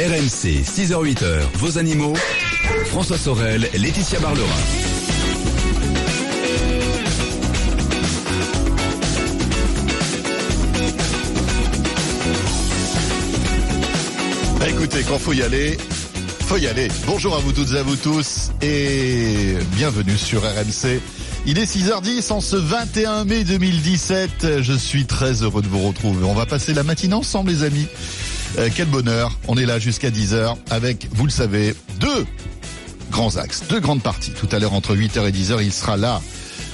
RMC, 6h-8h, vos animaux. François Sorel, Laetitia Barlerin. Bah, écoutez, quand faut y aller, faut y aller. Bonjour à vous toutes et à vous tous et bienvenue sur RMC. Il est 6h10 en ce 21 mai 2017. Je suis très heureux de vous retrouver. On va passer la matinée ensemble les amis. Euh, quel bonheur. On est là jusqu'à 10h avec, vous le savez, deux grands axes, deux grandes parties. Tout à l'heure entre 8h et 10h, il sera là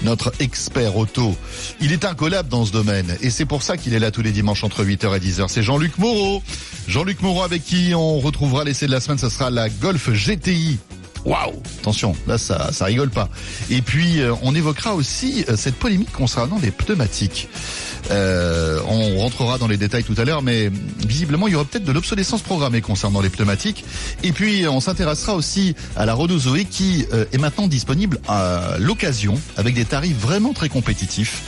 notre expert auto. Il est incollable dans ce domaine et c'est pour ça qu'il est là tous les dimanches entre 8h et 10h. C'est Jean-Luc Moreau. Jean-Luc Moreau avec qui on retrouvera l'essai de la semaine, ça sera la Golf GTI. Waouh Attention, là ça ça rigole pas. Et puis euh, on évoquera aussi euh, cette polémique concernant les pneumatiques. Euh, on rentrera dans les détails tout à l'heure, mais visiblement il y aura peut-être de l'obsolescence programmée concernant les pneumatiques. Et puis on s'intéressera aussi à la Renault Zoé qui euh, est maintenant disponible à l'occasion avec des tarifs vraiment très compétitifs.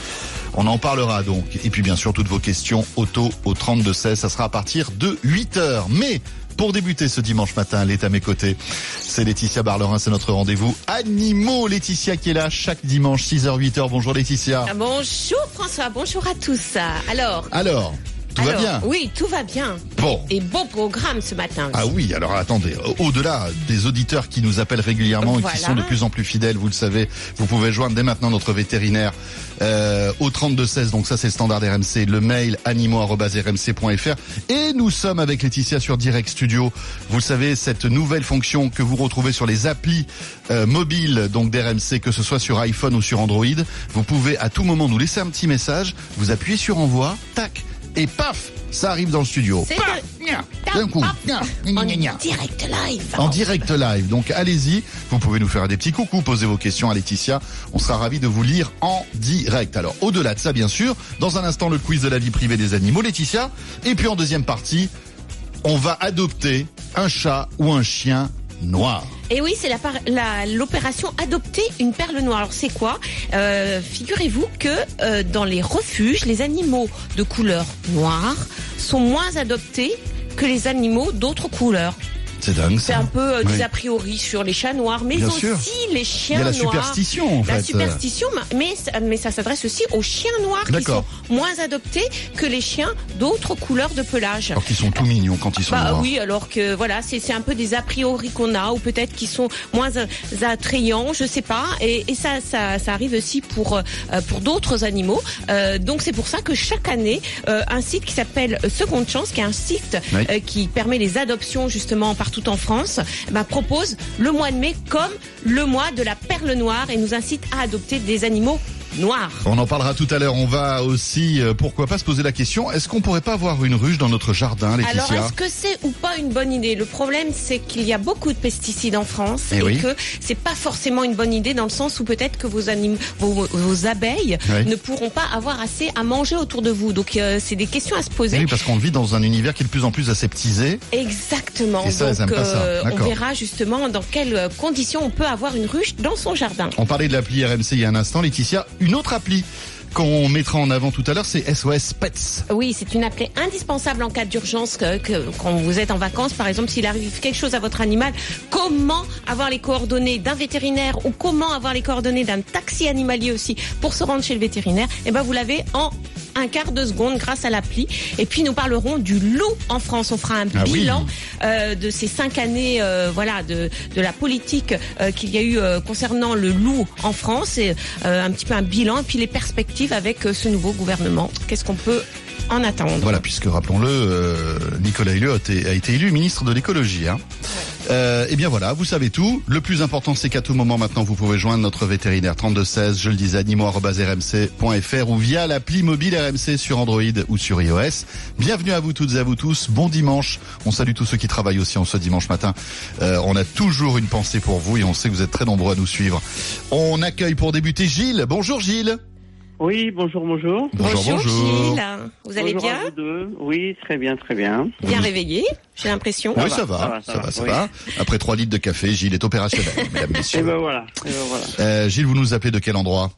On en parlera donc. Et puis bien sûr toutes vos questions auto au 32 16, ça sera à partir de 8 heures. Mais pour débuter ce dimanche matin, elle est à mes côtés. C'est Laetitia Barlerin, c'est notre rendez-vous animaux. Laetitia qui est là chaque dimanche 6h 8h. Bonjour Laetitia. Ah, Bonjour François, bonjour à tous. Alors, Alors, tout va bien Oui, tout va bien. Bon. Et beau programme ce matin. Ah oui, alors attendez, au-delà des auditeurs qui nous appellent régulièrement et qui sont de plus en plus fidèles, vous le savez, vous pouvez joindre dès maintenant notre vétérinaire euh, au 3216, donc ça c'est le standard RMC, le mail animaux.rmc.fr et nous sommes avec Laetitia sur Direct Studio. Vous le savez, cette nouvelle fonction que vous retrouvez sur les applis euh, mobiles donc d'RMC, que ce soit sur iPhone ou sur Android, vous pouvez à tout moment nous laisser un petit message, vous appuyez sur envoi, tac, et paf, ça arrive dans le studio. Paf, d'un coup, en direct live. En direct live. Donc allez-y, vous pouvez nous faire des petits coucous, poser vos questions à Laetitia. On sera ravis de vous lire en direct. Alors au-delà de ça, bien sûr, dans un instant le quiz de la vie privée des animaux, Laetitia. Et puis en deuxième partie, on va adopter un chat ou un chien Et oui, c'est la par- la- l'opération Adopter une perle noire. Alors c'est quoi? Euh, Figurez-vous que euh, dans les refuges, les animaux de couleur noire sont moins adoptés que les animaux d'autres couleurs. C'est dingue C'est ça. un peu euh, Oui. des a priori sur les chats noirs, mais Bien aussi sûr. les Il chiens y a la noirs. superstition en La fait. superstition, mais, mais ça s'adresse aussi aux chiens noirs qui sont moins adoptés que les chiens d'autres couleurs de pelage. Alors qu'ils sont tout mignons quand ils sont Bah noirs. oui, alors que voilà, c'est un peu des a priori qu'on a, ou peut-être qu'ils sont moins euh, attrayants, je sais pas. Et, et ça, ça, ça arrive aussi pour euh, pour d'autres animaux. Euh, donc c'est pour ça que chaque année, euh, un site qui s'appelle Seconde Chance, qui est un site Oui. euh, qui permet les adoptions justement partout en France, eh ben, propose le mois de mai comme le mois de la perle noire et nous incite à adopter des animaux noirs. On en parlera tout à l'heure. On va aussi, euh, pourquoi pas, se poser la question est-ce qu'on pourrait pas avoir une ruche dans notre jardin, Laetitia Alors, est-ce que c'est ou pas une bonne idée? Le problème, c'est qu'il y a beaucoup de pesticides en France Eh et, oui. que c'est pas forcément une bonne idée dans le sens où peut-être que vos, vos, vos abeilles Oui. ne pourront pas avoir assez à manger autour de vous. Donc, euh, c'est des questions à se poser. Oui, parce qu'on vit dans un univers qui est de plus en plus aseptisé. Exactement. Et ça, Donc, aiment pas ça. euh, on verra justement dans quelles conditions on peut avoir une ruche dans son jardin. On parlait de l'appli RMC il y a un instant, Laetitia. Une autre appli qu'on mettra en avant tout à l'heure, c'est SOS Pets. Oui, c'est une appelée indispensable en cas d'urgence que, que- quand vous êtes en vacances, par exemple, s'il arrive quelque chose à votre animal, comment avoir les coordonnées d'un vétérinaire ou comment avoir les coordonnées d'un taxi animalier aussi pour se rendre chez le vétérinaire? Eh ben, vous l'avez en un quart de seconde grâce à l'appli. Et puis nous parlerons du loup en France. On fera un Ah oui. bilan euh, de ces cinq années, euh, voilà, de, de la politique euh, qu'il y a eu concernant le loup en France, et un petit peu un bilan, et puis les perspectives avec euh, ce nouveau gouvernement. Qu'est-ce qu'on peut en attendre? Voilà, puisque rappelons-le, euh, Nicolas Hulot a été, a été élu ministre de l'écologie. Hein. Euh, eh bien voilà, vous savez tout. Le plus important, c'est qu'à tout moment maintenant, vous pouvez joindre notre vétérinaire 3216, je le disais, animaux.rmc.fr ou via l'appli mobile RMC sur Android ou sur iOS. Bienvenue à vous toutes et à vous tous. Bon dimanche. On salue tous ceux qui travaillent aussi en ce dimanche matin. Euh, on a toujours une pensée pour vous et on sait que vous êtes très nombreux à nous suivre. On accueille pour débuter Gilles. Bonjour Gilles. Oui, bonjour, bonjour. Bonjour, bonjour. Gilles. Vous allez Bonjour à bien vous deux. Oui, très bien, très bien. Bien réveillé, j'ai l'impression. Oui, ça va, ça va, ça ça va, va, ça oui. va. Après trois litres de café, Gilles est opérationnel, mesdames, Et messieurs. ben voilà, et ben voilà. Euh, Gilles, vous nous appelez de quel endroit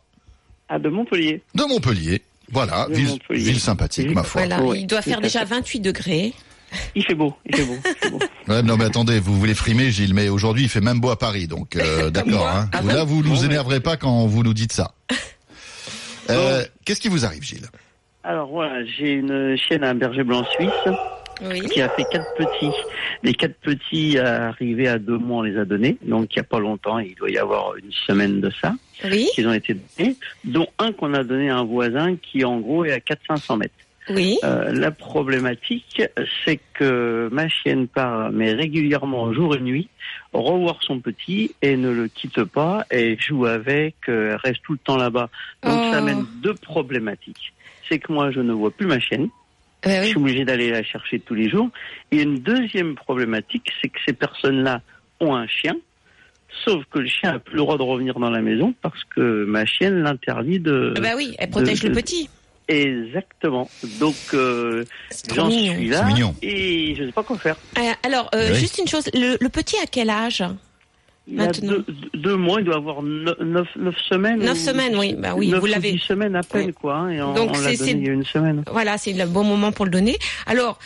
À de Montpellier. De Montpellier. Voilà, De ville, Montpellier. ville sympathique, ma foi. Voilà, Oui, il doit faire déjà fait. 28 degrés. Il fait beau, il fait beau. il fait beau. Ouais, non mais attendez, vous voulez frimer Gilles, mais aujourd'hui il fait même beau à Paris, donc euh, d'accord. Hein. Ah Là vous nous énerverez pas quand vous nous dites ça. Euh, Qu'est-ce qui vous arrive Gilles Alors voilà, j'ai une chienne à berger blanc suisse Oui. qui a fait quatre petits. Les quatre petits arrivés à deux mois, on les a donnés. Donc il n'y a pas longtemps, il doit y avoir une semaine de ça, Oui. qu'ils ont été donnés. Dont un qu'on a donné à un voisin qui en gros est à 400-500 mètres. Oui. Euh, la problématique, c'est que ma chienne part, mais régulièrement, jour et nuit, revoir son petit et ne le quitte pas et joue avec, euh, reste tout le temps là-bas. Donc Oh. ça amène deux problématiques. C'est que moi, je ne vois plus ma chienne. Euh, Je oui. suis obligé d'aller la chercher tous les jours. Et une deuxième problématique, c'est que ces personnes-là ont un chien, sauf que le chien n'a plus le droit de revenir dans la maison parce que ma chienne l'interdit de... Bah oui, elle protège de- le petit. Exactement. Donc euh, j'en suis là et je ne sais pas quoi faire. Euh, alors, euh, Oui. juste une chose, le, le petit à quel âge Il a Maintenant. deux, deux mois, il doit avoir neuf, neuf, neuf semaines. Neuf ou- semaines, oui. Bah oui, neuf vous ou l'avez- dix semaines à peine, Oui. quoi. hein, et on, Donc, on l'a c'est- donné c'est- il y a une semaine. Voilà, c'est le bon moment pour le donner. Alors,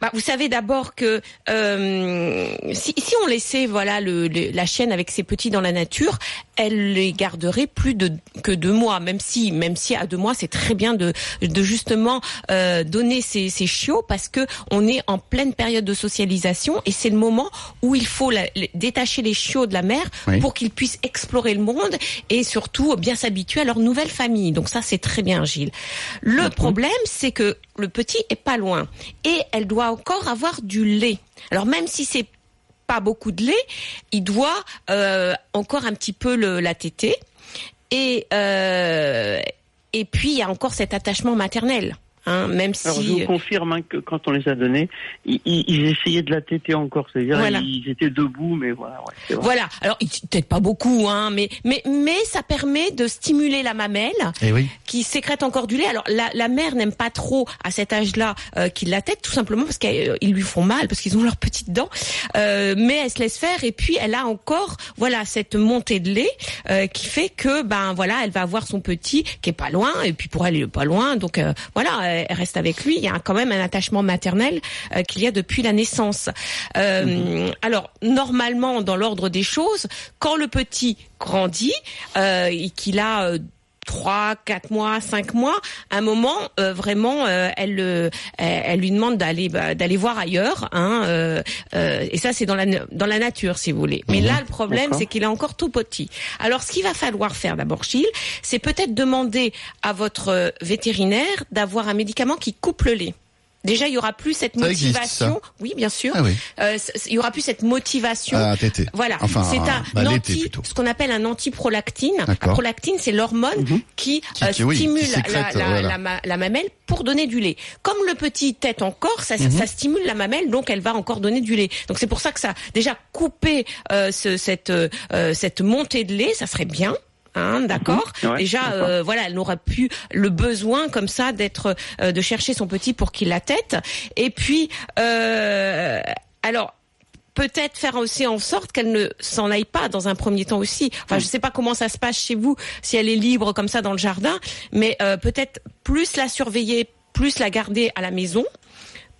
bah, vous savez d'abord que euh, si, si on laissait voilà le, le- la chienne avec ses petits dans la nature, elle les garderait plus de que deux mois, même si même si à deux mois c'est très bien de de justement euh, donner ces, ces chiots parce que on est en pleine période de socialisation et c'est le moment où il faut la- détacher les chiots de la mère Oui. pour qu'ils puissent explorer le monde et surtout bien s'habituer à leur nouvelle famille. Donc ça c'est très bien Gilles. Le problème c'est que le petit est pas loin et elle doit encore avoir du lait. Alors même si c'est pas beaucoup de lait, il doit euh, encore un petit peu le, la téter et euh, et puis il y a encore cet attachement maternel. Hein, même Alors je si vous confirme hein, que quand on les a donnés, ils, essayaient de la téter encore, c'est-à-dire Voilà. ils étaient debout, mais voilà. Ouais, c'est vrai. voilà. Alors peut-être pas beaucoup, hein, mais mais mais ça permet de stimuler la mamelle Eh oui. qui sécrète encore du lait. Alors la, la mère n'aime pas trop à cet âge-là euh, qu'ils la tête, tout simplement parce qu'ils lui font mal, parce qu'ils ont leurs petites dents. Euh, mais elle se laisse faire et puis elle a encore voilà cette montée de lait euh, qui fait que ben voilà elle va avoir son petit qui est pas loin et puis pour elle il est pas loin donc euh, voilà elle elle reste avec lui. Il y a quand même un attachement maternel euh, qu'il y a depuis la naissance. Euh, Alors normalement dans l'ordre des choses, quand le petit grandit euh, et qu'il a euh, trois, quatre mois, cinq mois, à un moment euh, vraiment, euh, elle, le- elle, lui demande d'aller bah, d'aller voir ailleurs. Hein, euh, euh, et ça, c'est dans la dans la nature, si vous voulez. Mais là, le problème, c'est qu'il est encore tout petit. Alors, ce qu'il va falloir faire d'abord, Gilles, c'est peut-être demander à votre euh, vétérinaire d'avoir un médicament qui coupe le lait. Déjà, il y aura plus cette Ça existe, motivation. ça oui, bien sûr. Ah oui. Euh, il y aura plus cette motivation. Ah, tété. Voilà, Enfin, c'est un bah, anti, plutôt. ce qu'on appelle un antiprolactine. La prolactine, c'est l'hormone qui, Qui- euh, qui- oui, qui stimule sécrète, la, la, voilà. la ma- la mamelle pour donner du lait. Comme le petit tête encore, ça, Mhm. ça stimule la mamelle, donc elle va encore donner du lait. Donc c'est pour ça que ça, déjà couper euh, ce, cette euh, cette montée de lait, ça serait bien. Hein, d'accord. Mhm. Ouais, Déjà, euh, voilà, elle n'aura plus le besoin comme ça d'être, euh, de chercher son petit pour qu'il la tête. Et puis, euh, alors peut-être faire aussi en sorte qu'elle ne s'en aille pas dans un premier temps aussi. Enfin, je sais pas comment ça se passe chez vous, si elle est libre comme ça dans le jardin, mais euh, peut-être plus la surveiller, plus la garder à la maison,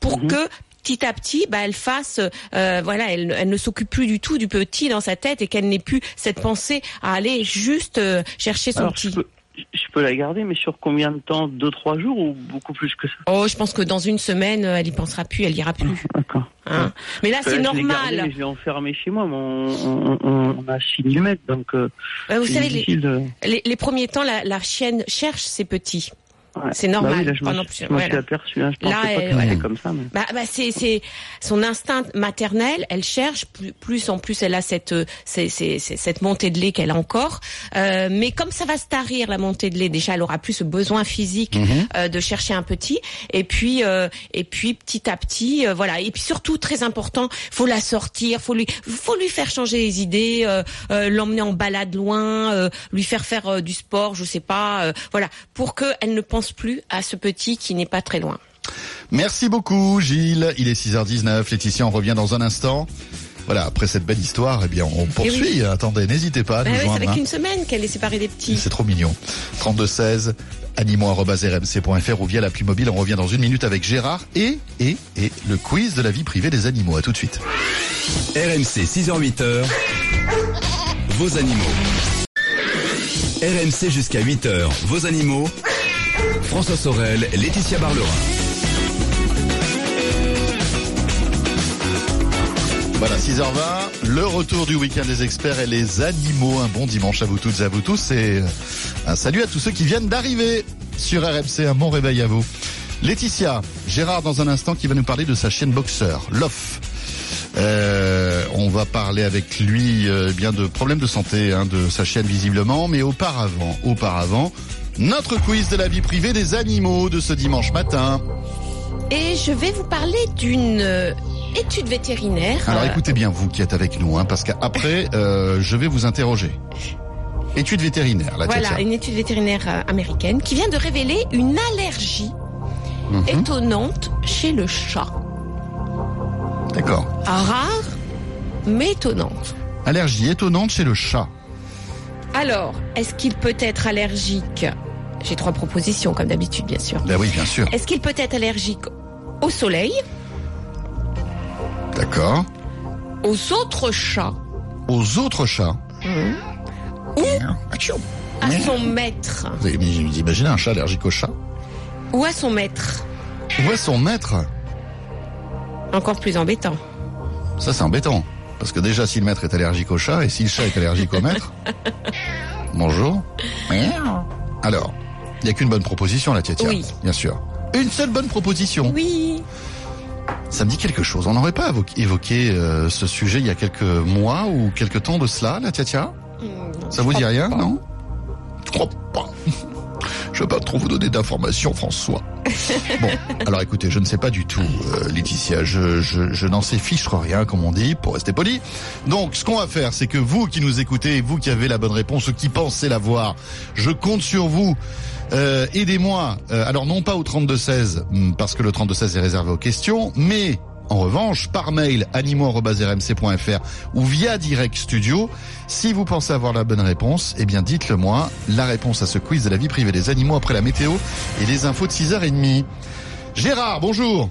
pour que petit à petit, bah, elle fasse, euh, voilà, elle, elle ne s'occupe plus du tout du petit dans sa tête et qu'elle n'ait plus cette pensée à aller juste euh, chercher son Alors, petit. je, peux, je peux la garder, mais sur combien de temps? Deux, trois jours ou beaucoup plus que ça? Oh, je pense que dans une semaine, euh, elle y pensera plus, elle ira plus. D'accord. Hein? Mais là, Euh, c'est gardé, normal. mais je l'ai enfermé chez moi, mais on, on, a 6 000 mètres, donc euh, Euh, vous savez, les, de... les, les premiers temps, la, la chienne cherche ses petits. Ouais. c'est normal, Bah oui, là, je non suis- je suis hein, pensais pas que ouais. comme ça. Mais... Bah, bah c'est c'est son instinct maternel. Elle cherche plus, plus en plus. Elle a cette euh, c'est, c'est, c'est- cette montée de lait qu'elle a encore. Euh, mais comme ça va se tarir la montée de lait, déjà elle aura plus ce besoin physique euh, de chercher un petit. Et puis euh, et puis petit à petit, voilà. Et puis surtout très important, faut la sortir, faut lui faut lui faire changer les idées, l'emmener en balade loin, lui faire faire du sport, je sais pas, voilà, pour que elle ne pense plus à ce petit qui n'est pas très loin. Merci beaucoup Gilles. Il est 6h19. Laetitia, on revient dans un instant. Voilà, après cette belle histoire, eh bien, on poursuit. Attendez, n'hésitez pas à Bah nous ça joindre. fait hein. qu'une semaine qu'elle est séparée des petits. C'est trop mignon. 3216 animaux.rmc.fr ou via l'appli mobile. On revient dans une minute avec Gérard et, et, et le quiz de la vie privée des animaux. À tout de suite. RMC 6h-8h, vos animaux. RMC jusqu'à 8h, vos animaux. François Sorel, Laetitia Barlerin. Voilà, 6h20, le retour du week-end des experts et les animaux. Un bon dimanche à vous toutes et à vous tous et un salut à tous ceux qui viennent d'arriver sur RMC. Un bon réveil à vous. Laetitia, Gérard dans un instant qui va nous parler de sa chaîne boxeur, Lof. Euh, on va parler avec lui euh, bien de problèmes de santé hein, de sa chaîne visiblement, mais auparavant, auparavant, notre quiz de la vie privée des animaux de ce dimanche matin. Et je vais vous parler d'une euh, étude vétérinaire. Alors écoutez bien vous qui êtes avec nous, hein, parce qu'après euh, je vais vous interroger. Étude vétérinaire, la Voilà, une étude vétérinaire euh, américaine qui vient de révéler une allergie Mhm. étonnante chez le chat. D'accord. Rare, mais étonnante. Allergie étonnante chez le chat. Alors, est-ce qu'il peut être allergique J'ai trois propositions, comme d'habitude, bien sûr. Ben oui, bien sûr. Est-ce qu'il peut être allergique au soleil, D'accord. aux autres chats Aux autres chats. à son maître Vous imaginez un chat allergique au chat ou à son maître Où est son maître Encore plus embêtant. Ça c'est embêtant. Parce que déjà si le maître est allergique au chat et si le chat est allergique au maître. Bonjour. Alors, il n'y a qu'une bonne proposition là, Tiatia. Oui. Bien sûr. Une seule bonne proposition. Oui. Ça me dit quelque chose. On n'aurait pas évoqué, euh, ce sujet il y a quelques mois ou quelques temps de cela, la Tiatia Hmm, Ça vous dit rien, non? Je crois pas. Je vais pas trop vous donner d'informations, François. Bon, alors écoutez, je ne sais pas du tout, euh, Laetitia. Je, je, n'en sais fiche rien, comme on dit, pour rester poli. Donc, ce qu'on va faire, c'est que vous qui nous écoutez, vous qui avez la bonne réponse, ou qui pensez l'avoir, je compte sur vous. Euh, Aidez-moi. Euh, alors non pas au 3216, hum, parce que le 3216 est réservé aux questions, mais en revanche, par mail animaux.rmc.fr ou via Direct Studio, si vous pensez avoir la bonne réponse, eh bien dites-le moi. La réponse à ce quiz de la vie privée des animaux après la météo et les infos de 6h30. Gérard, bonjour.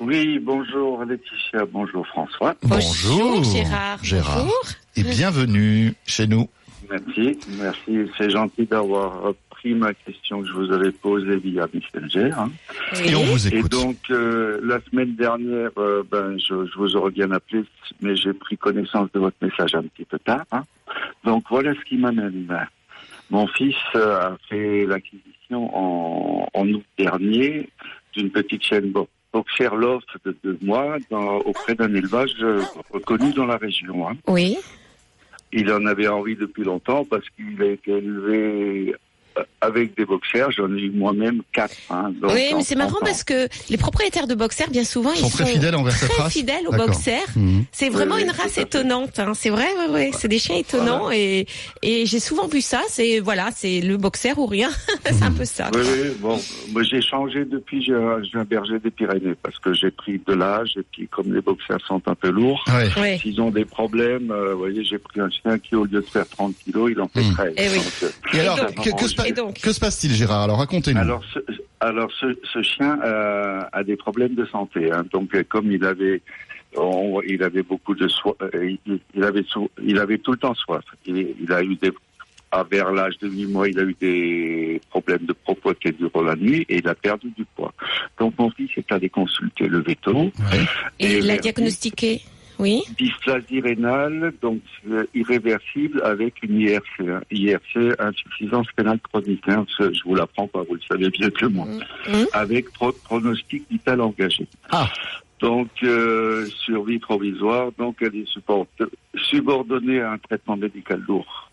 Oui, bonjour Laetitia, bonjour François. Bonjour, Gérard. Gérard. Bonjour. Et bienvenue chez nous. Merci, merci. C'est gentil d'avoir ma question que je vous avais posée via Messenger. hein. Et on vous Et écoute. donc, euh, la semaine dernière, euh, ben, je, je vous aurais bien appelé, mais j'ai pris connaissance de votre message un petit peu tard. hein. Donc, voilà ce qui m'amène. Mon fils euh, a fait l'acquisition en, en août dernier d'une petite chaîne bo- Boxer Love de deux mois dans, auprès d'un élevage reconnu dans la région. hein. Oui. Il en avait envie depuis longtemps parce qu'il a été élevé avec des boxers. J'en ai eu moi-même quatre. hein. Donc, Oui, mais c'est marrant 30 ans. parce que les propriétaires de boxers, bien souvent, Ils sont ils très fidèles envers cette très race fidèles aux boxers. Mhm. C'est vraiment Oui, une oui, race étonnante. Hein. C'est vrai, ouais. c'est des chiens étonnants et et j'ai souvent vu ça. C'est voilà, c'est le boxer ou rien. c'est un peu ça. Oui, oui, bon, moi j'ai changé depuis, j'ai un berger des Pyrénées parce que j'ai pris de l'âge et puis comme les boxers sont un peu lourds, Ouais. Ouais. s'ils ont des problèmes, euh, vous voyez, j'ai pris un chien qui au lieu de faire 30 kilos, il en fait Hmm. 13. Eh oui. Donc, euh, Et alors, donc- que, que se, et donc que se passe-t-il, Gérard Alors racontez-nous. Alors, ce, alors ce, ce chien euh, a des problèmes de santé. hein. Donc, euh, comme il avait, on- il avait beaucoup de soif, euh, il, il avait, il avait tout le temps soif. Il, il a eu des, à vers l'âge de 8 mois, il a eu des problèmes de propreté durant la nuit et il a perdu du poids. Donc, mon fils est allé consulter le veto. Ouais. et il l'a diagnostiqué? Oui. Dysplasie rénale, donc euh, irréversible avec une IRC. hein. IRC, insuffisance rénale chronique. hein. Ce- Je vous l'apprends pas, vous le savez bien que moi. Mhm. Avec pro- pronostic vital engagé. Ah. Donc, euh, survie provisoire, donc elle est support- subordonnée à un traitement médical lourd.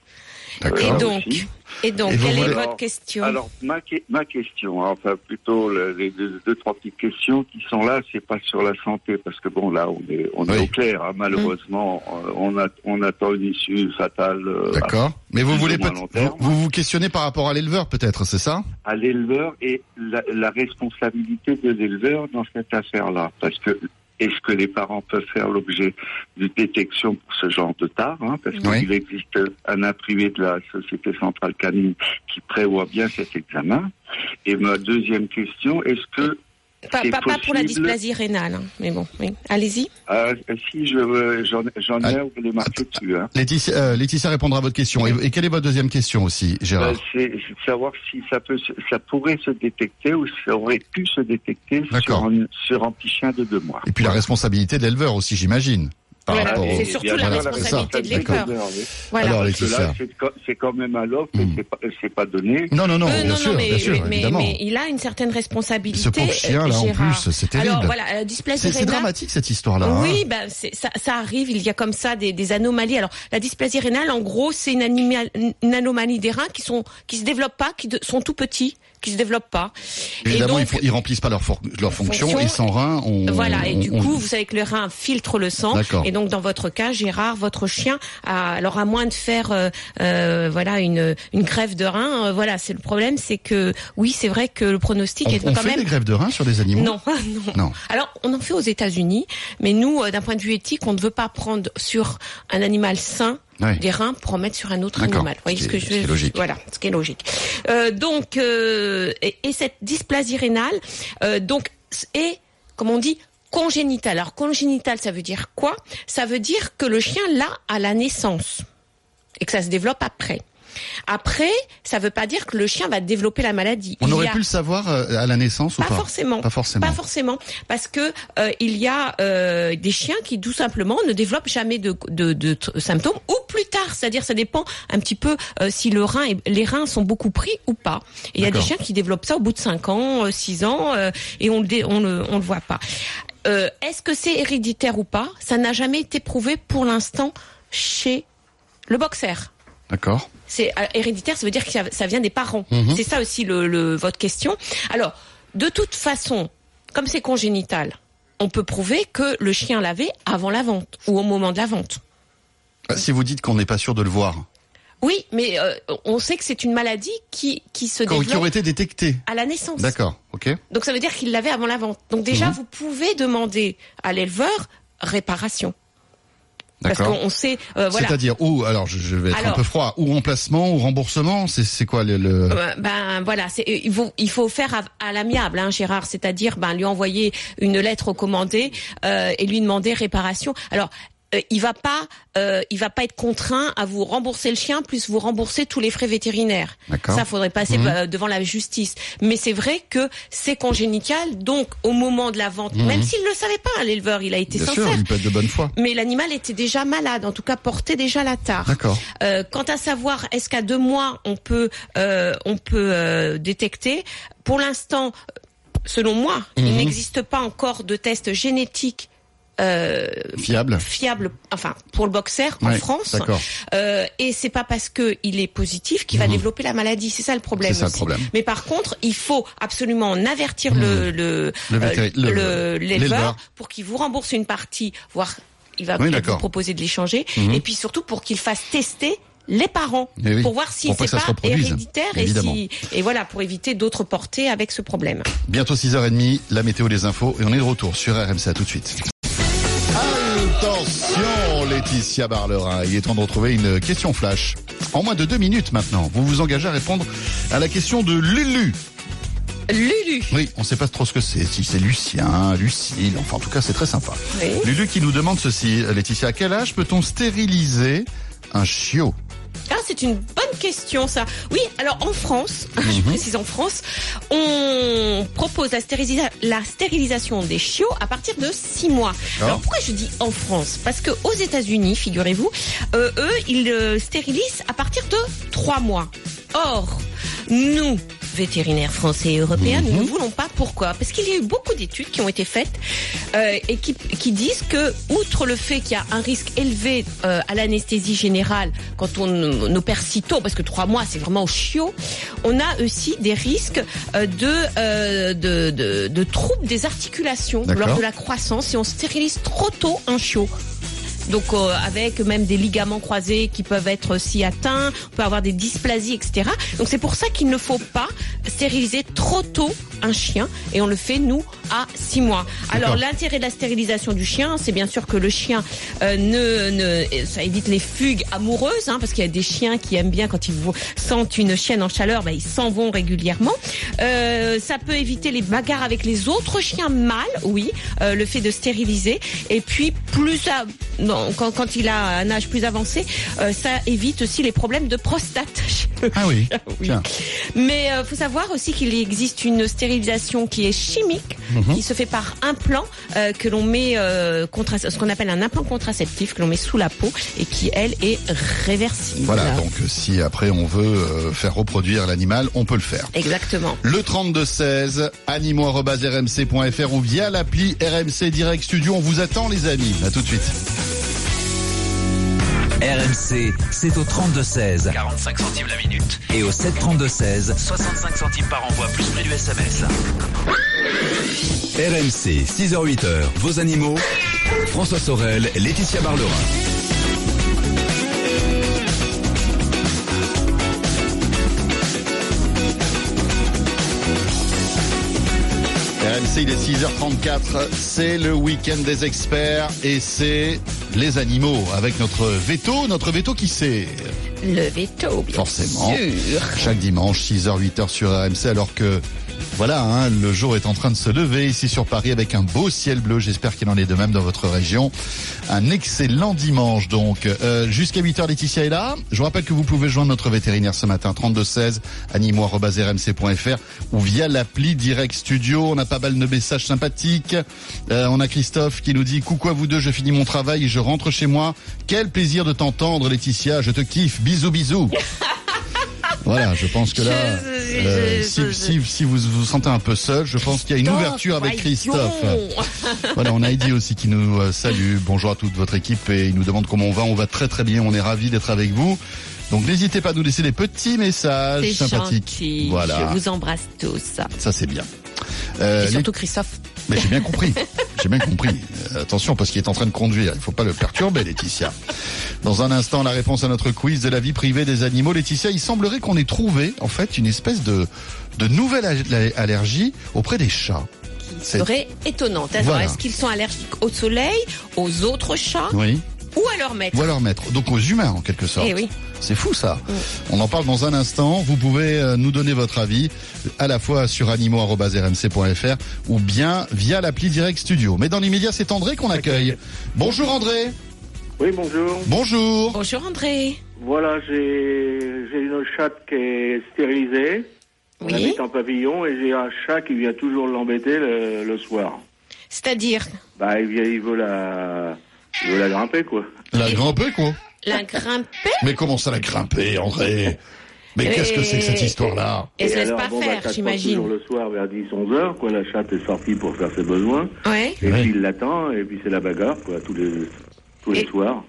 D'accord. Et donc, aussi. et donc, Et vous quelle est voulez- votre question? Alors, ma, que- ma question, hein, enfin plutôt le- les deux, deux, trois petites questions qui sont là, c'est pas sur la santé, parce que bon, là, on est, on Oui. est au clair. hein, malheureusement, euh, on, a, on attend une issue fatale euh, D'accord. Mais vous voulez vous, vous vous questionnez par rapport à l'éleveur, peut-être, c'est ça? À, à l'éleveur et la, la responsabilité de l'éleveur dans cette affaire-là, parce que est-ce que les parents peuvent faire l'objet d'une détection pour ce genre de tard hein, Parce Oui. qu'il existe un imprimé de la Société Centrale Canine qui prévoit bien cet examen. Et ma deuxième question, est-ce que Pas, c'est pas- pas pour la dysplasie rénale, hein, mais bon, oui. allez-y. Ah, si j'en ai Ah, vous les marquez dessus. Hein. Laetitia, euh, Laetitia répondra à votre question. Et, et quelle est votre deuxième question aussi, Gérard Euh, c'est savoir si ça peut, ça pourrait se détecter ou ça aurait pu se détecter sur un, sur un petit chien de deux mois. Et puis la responsabilité de l'éleveur aussi, j'imagine. Voilà, c'est surtout la responsabilité de. Voilà. Alors, Laetitia. c'est c'est quand même à l'offre, Hmm. c'est pas, c'est pas donné. Non, non, non, Euh, bien sûr, mais, bien sûr, mais- mais- évidemment. mais il a une certaine responsabilité. Ce pauvre chien, là, euh, en plus, c'est terrible. Alors voilà, la dysplasie C'est c'est dramatique cette histoire-là. hein. Oui, ben c'est- ça, ça arrive. Il y a comme ça des, des anomalies. Alors la dysplasie rénale, en gros, c'est une, anomalie des reins qui sont qui se développent pas, qui de- sont tout petits, qui se développent pas. Évidemment, et ils, donc, ils remplissent pas leur, for- leur fonction, Fonction. et sans rein, on. Voilà, et on- du on- coup, vous savez que le rein filtre le sang. D'accord. Et donc, dans votre cas, Gérard, votre chien, a, alors à moins de faire, euh, euh, voilà, une, une grève de rein, euh, voilà, c'est le problème, c'est que oui, c'est vrai que le pronostic on, est on quand fait même des grèves de rein sur des animaux? Non, non. Non. Alors, on en fait aux États-Unis, mais nous, euh, d'un point de vue éthique, on ne veut pas prendre sur un animal sain Des reins pour en mettre sur un autre animal. Vous voyez Ce que je veux logique. Voilà, ce qui est logique. Euh, donc, euh, et, et cette dysplasie rénale, euh, donc, est, comme on dit, congénitale. Alors, congénitale, ça veut dire quoi? Ça veut dire que le chien l'a à la naissance et que ça se développe après. Après, ça veut pas dire que le chien va développer la maladie. On Il aurait a- pu le savoir euh, à la naissance ou pas pas forcément. Pas forcément. Pas forcément, parce que euh, il y a euh, des chiens qui tout simplement ne développent jamais de, de, de t- symptômes ou plus tard, c'est-à-dire ça dépend un petit peu euh, si le rein est- les reins sont beaucoup pris ou pas. Et il y a des chiens qui développent ça au bout de 5 ans, euh, 6 ans et on le on le on le voit pas. Euh, Est-ce que c'est héréditaire ou pas? Ça n'a jamais été prouvé pour l'instant chez le boxer. D'accord. C'est euh, héréditaire, ça veut dire que ça, vient des parents. Mhm. C'est ça aussi le, le- votre question. Alors, de toute façon, comme c'est congénital, on peut prouver que le chien l'avait avant la vente ou au moment de la vente. Bah, Si vous dites qu'on n'est pas sûr de le voir, Oui, mais euh, on sait que c'est une maladie qui, qui se qui aurait développe été détecté. à la naissance. D'accord, ok. Donc ça veut dire qu'il l'avait avant la vente. Donc déjà, Mhm. vous pouvez demander à l'éleveur réparation. Parce qu'on sait, euh, voilà. C'est-à-dire où Alors, je, je vais être un peu froid. Ou remplacement, ou remboursement. C'est c'est quoi le, le- Euh, Ben voilà, c'est il faut il faut faire à, à l'amiable, hein, Gérard, c'est-à-dire ben lui envoyer une lettre recommandée euh, et lui demander réparation. Alors euh, il va pas, euh, il va pas être contraint à vous rembourser le chien plus vous rembourser tous les frais vétérinaires. Ça faudrait passer Mhm. euh, devant la justice. Mais c'est vrai que c'est congénital, donc au moment de la vente, Mhm. même s'il le savait pas, l'éleveur, il a été Bien sincère. sûr, il peut être de bonne foi. Mais l'animal était déjà malade, en tout cas portait déjà la tare. D'accord. Euh, quant à savoir est-ce qu'à deux mois on peut on peut détecter, pour l'instant, selon moi, il Mhm. n'existe pas encore de test génétique euh, Fiable. fiable, enfin pour le boxer en France. Euh, et c'est pas parce que il est positif qu'il va Mhm. développer la maladie. C'est ça le problème. C'est ça le problème. Mais par contre, il faut absolument en avertir le le Le euh, vétéri- le- le- l'éleveur. l'éleveur pour qu'il vous rembourse une partie, voire il va Oui, vous proposer de l'échanger. Mhm. Et puis surtout pour qu'il fasse tester les parents Eh oui, pour voir si pour c'est pas héréditaire et si et voilà pour éviter d'autres portées avec ce problème. Bientôt 6h30, la météo des infos, et on est de retour sur RMC. À tout de suite. Attention, Laetitia Barlerin, il est temps de retrouver une question flash. En moins de deux minutes maintenant, vous vous engagez à répondre à la question de Lulu. Lulu. Oui, on ne sait pas trop ce que c'est, si c'est Lucien, Lucille, enfin en tout cas c'est très sympa. Oui. Lulu qui nous demande ceci, Laetitia, à quel âge peut-on stériliser un chiot? C'est une bonne question, ça. Oui, alors en France, je Mhm. précise en France, on propose la, stérilisa- la stérilisation des chiots à partir de 6 mois. Alors pourquoi je dis en France? Parce que aux États-Unis, figurez-vous, euh, eux, ils euh, stérilisent à partir de 3 mois. Or, nous, vétérinaires français et européens, nous Mhm. ne voulons pas. Pourquoi? Parce qu'il y a eu beaucoup d'études qui ont été faites euh, et qui, qui disent que, outre le fait qu'il y a un risque élevé euh, à l'anesthésie générale quand on, opère si tôt, parce que trois mois c'est vraiment au chiot, on a aussi des risques euh, de, de, de, de troubles des articulations lors de la croissance si on stérilise trop tôt un chiot. Donc euh, avec même des ligaments croisés qui peuvent être aussi atteints, on peut avoir des dysplasies, etc. Donc c'est pour ça qu'il ne faut pas stériliser trop tôt un chien et on le fait nous à 6 mois. Alors l'intérêt de la stérilisation du chien, c'est bien sûr que le chien euh, ne, ne, ça évite les fugues amoureuses, hein, parce qu'il y a des chiens qui aiment bien quand ils sentent une chienne en chaleur, bah, ils s'en vont régulièrement. Euh, ça peut éviter les bagarres avec les autres chiens mâles, oui, euh, le fait de stériliser. Et puis plus à, non, quand, quand il a un âge plus avancé, euh, ça évite aussi les problèmes de prostate. Ah oui. Oui. Tiens. Mais euh, faut savoir aussi qu'il existe une stérilisation qui est chimique, Mhm. qui se fait par implant euh, que l'on met euh, contra- ce qu'on appelle un implant contraceptif que l'on met sous la peau et qui elle est réversible. Voilà, donc si après on veut faire reproduire l'animal, on peut le faire. Exactement. Le 3216, animaux.rmc.fr ou via l'appli RMC Direct Studio. On vous attend les amis. À tout de suite. RMC, c'est au 32-16. 45 centimes la minute. Et au 732-16. 65 centimes par envoi, plus prix du SMS. RMC, 6h-8h, vos animaux. François Sorel, Laetitia Barlerin. RMC, il est 6h34. C'est le week-end des experts et c'est les animaux avec notre veto. Notre veto qui c'est Le veto, bien Forcément. sûr. chaque dimanche 6h 8h sur RMC alors que voilà, hein, le jour est en train de se lever ici sur Paris avec un beau ciel bleu. J'espère qu'il en est de même dans votre région. Un excellent dimanche donc. Euh, Jusqu'à 8h, Laetitia est là. Je vous rappelle que vous pouvez joindre notre vétérinaire ce matin, 3216 animaux.rmc.fr ou via l'appli Direct Studio. On a pas mal de messages sympathiques. Euh, on a Christophe qui nous dit coucou à vous deux, je finis mon travail et je rentre chez moi. Quel plaisir de t'entendre Laetitia, je te kiffe. Bisous bisous. Voilà, je pense que là, euh, si, si, si vous vous sentez un peu seul, je pense qu'il y a une ouverture avec Christophe. Voilà, on a Heidi aussi qui nous euh, salue. Bonjour à toute votre équipe et il nous demande comment on va. On va très très bien. On est ravis d'être avec vous. Donc n'hésitez pas à nous laisser des petits messages sympathiques. gentil. Voilà, Je vous embrasse tous. ça c'est bien. Euh, Et surtout Christophe. mais j'ai bien compris. J'ai bien compris. Euh, attention parce qu'il est en train de conduire. Il faut pas le perturber, Laetitia. Dans un instant, la réponse à notre quiz de la vie privée des animaux. Laetitia, il semblerait qu'on ait trouvé, en fait, une espèce de, de nouvelle al- allergie auprès des chats. Qui serait étonnante. Alors, Voilà. est-ce qu'ils sont allergiques au soleil, aux autres chats Oui. Ou à leur maître Ou à leur maître. Donc aux humains, en quelque sorte. Eh oui. C'est fou ça. On en parle dans un instant. Vous pouvez euh, nous donner votre avis à la fois sur animaux.rmc.fr ou bien via l'appli Direct Studio. Mais dans l'immédiat, c'est André qu'on accueille. Bonjour André. Oui, bonjour. Bonjour. Bonjour André. Voilà, j'ai j'ai une chatte qui est stérilisée. On Oui. habite en pavillon et j'ai un chat qui vient toujours l'embêter le, le soir. C'est-à-dire? Bah, il, vient, il veut la, il veut la grimper, quoi? La grimper quoi? La grimper? Mais comment ça la grimper, André Mais qu'est-ce que c'est que cette histoire-là? et se laisse alors, pas bon, bah, faire, ça se passe j'imagine. toujours le soir vers 10-11 heures, quoi. La chatte est sortie pour faire ses besoins. Ouais. Et Ouais. puis il l'attend, et puis c'est la bagarre, quoi, tous les, tous les Et- soirs.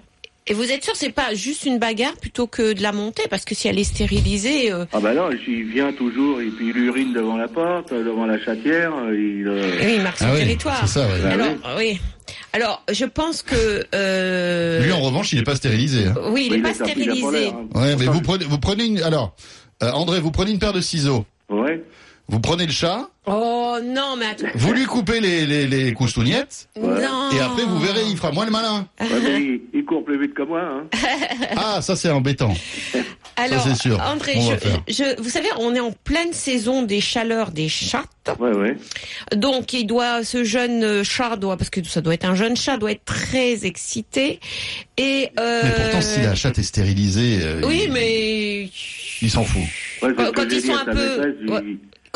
Et vous êtes sûr c'est pas juste une bagarre plutôt que de la monter parce que si elle est stérilisée, euh, Ah bah non, il vient toujours, et puis il urine devant la porte, devant la chatière, il... euh, oui, il marque son Ah oui, territoire. c'est ça, ouais. Bah Alors oui. oui. Alors je pense que euh, Lui en revanche, il est pas stérilisé. hein. oui, il oui, est pas stérilisé. hein. Ouais, mais vous prenez, vous prenez une. Alors, euh, André, vous prenez une paire de ciseaux. Ouais. Vous prenez le chat, Oh non, mais attends. vous lui coupez les les, les Ouais. Non. et après vous verrez, il fera moins le malin. Ouais, mais il, il court plus vite que moi, hein. Ah, ça c'est embêtant. Alors, c'est sûr. André, je, vous savez, on est en pleine saison des chaleurs des chattes. Ouais, ouais. Donc, il doit, ce jeune euh, chat doit, parce que ça doit être un jeune chat, doit être très excité. Et euh, Mais pourtant, si la chatte est stérilisée, euh, oui, il, mais il s'en fout. Ouais, Quand- ils sont un peu- maîtresse,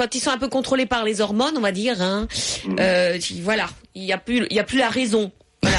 quand ils sont un peu contrôlés par les hormones, on va dire, hein, Mm. euh, voilà, il y a plus, il y a plus la raison. Voilà.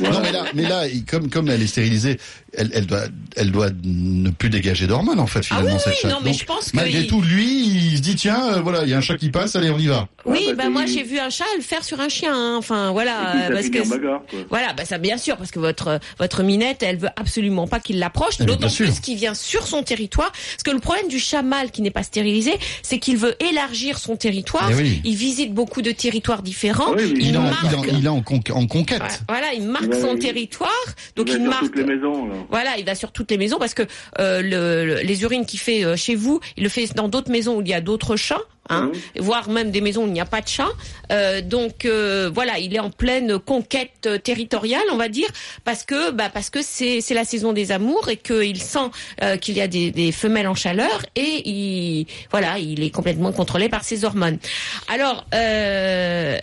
Non, mais là, mais là, il- comme comme elle est stérilisée, elle, elle doit, elle doit ne plus dégager d'hormones en fait Ah finalement oui, cette oui, chatte. non, mais Donc, je pense que malgré il- tout, lui, il se dit tiens, euh, voilà, il y a un chat qui passe, allez, on y va. oui, Ouais, bah parce moi j'ai vu un chat le faire sur un chien. hein. Enfin voilà, puis, ça parce que bagarre. Voilà, bah ça bien sûr, parce que votre votre minette, elle veut absolument pas qu'il l'approche, Eh d'autant plus qu'il vient sur son territoire. Parce que le problème du chat mâle qui n'est pas stérilisé, c'est qu'il veut élargir son territoire. Eh oui. Il visite beaucoup de territoires différents. Ah Il, est en, marque, il, est en- il est en, con- en conquête. Ouais, voilà, il marque Ouais, son il- territoire, donc va il sur marque. toutes les maisons, là. Voilà, il va sur toutes les maisons parce que euh, le, le- les urines qu'il fait euh, chez vous, il le fait dans d'autres maisons où il y a d'autres chats. Hein, voire même des maisons où il n'y a pas de chats. Euh, donc euh, voilà, il est en pleine conquête euh, territoriale, on va dire, parce que bah parce que c'est c'est la saison des amours et qu'il sent euh, qu'il y a des, des femelles en chaleur et il voilà, il est complètement contrôlé par ses hormones. Alors euh,